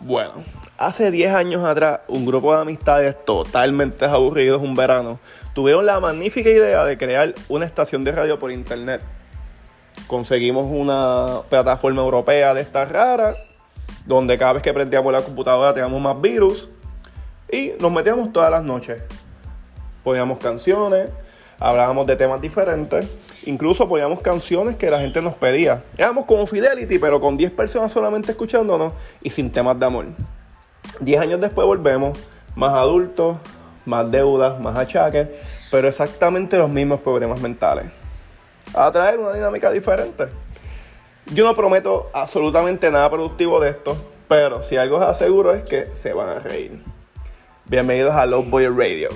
Bueno, hace 10 años atrás, un grupo de amistades totalmente aburridos un verano tuvieron la magnífica idea de crear una estación de radio por internet. Conseguimos una plataforma europea de estas raras, donde cada vez que prendíamos la computadora teníamos más virus y nos metíamos todas las noches. Poníamos canciones, hablábamos de temas diferentes, incluso poníamos canciones que la gente nos pedía. Éramos como Fidelity, pero con 10 personas solamente escuchándonos y sin temas de amor. 10 años después volvemos, más adultos, más deudas, más achaques, pero exactamente los mismos problemas mentales. A traer una dinámica diferente. Yo no prometo absolutamente nada productivo de esto, pero si algo os aseguro es que se van a reír. Bienvenidos a Low Boy Radio.